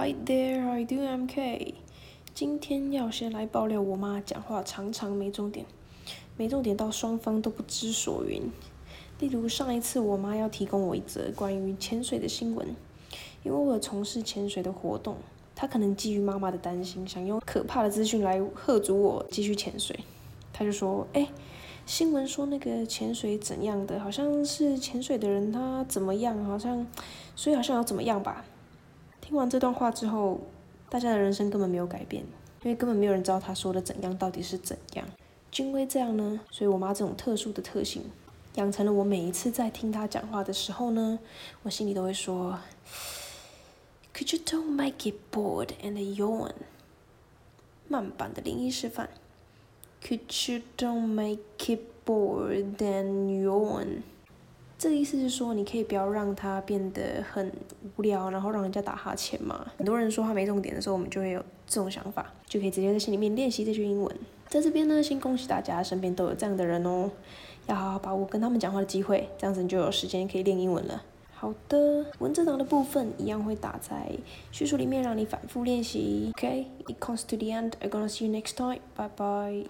Hi there, how you doing? I'm K。今天要先来爆料我妈讲话常常没重点，没重点到双方都不知所云。例如上一次我妈要提供我一则关于潜水的新闻，因为我有从事潜水的活动，她可能基于妈妈的担心，想用可怕的资讯来喝阻我继续潜水。她就说：“哎，新闻说那个潜水怎样的，好像是潜水的人他怎么样，好像所以好像要怎么样吧。”听完这段话之后，大家的人生根本没有改变，因为根本没有人知道他说的怎样到底是怎样。因为这样呢，所以我妈这种特殊的特性。养成了我每一次在听他讲话的时候呢，我心里都会说，Could you don't make it bored and yawn？慢版的灵异示范，Could you don't make it bored and yawn？这个意思是说，你可以不要让它变得很无聊，然后让人家打哈欠嘛。很多人说话没重点的时候，我们就会有这种想法，就可以直接在心里面练习这句英文。在这边呢，先恭喜大家身边都有这样的人哦。要好好把握跟他们讲话的机会，这样子你就有时间可以练英文了。好的，文字档的部分一样会打在叙述里面，让你反复练习。OK，it comes to the end. I'm gonna see you next time. Bye bye.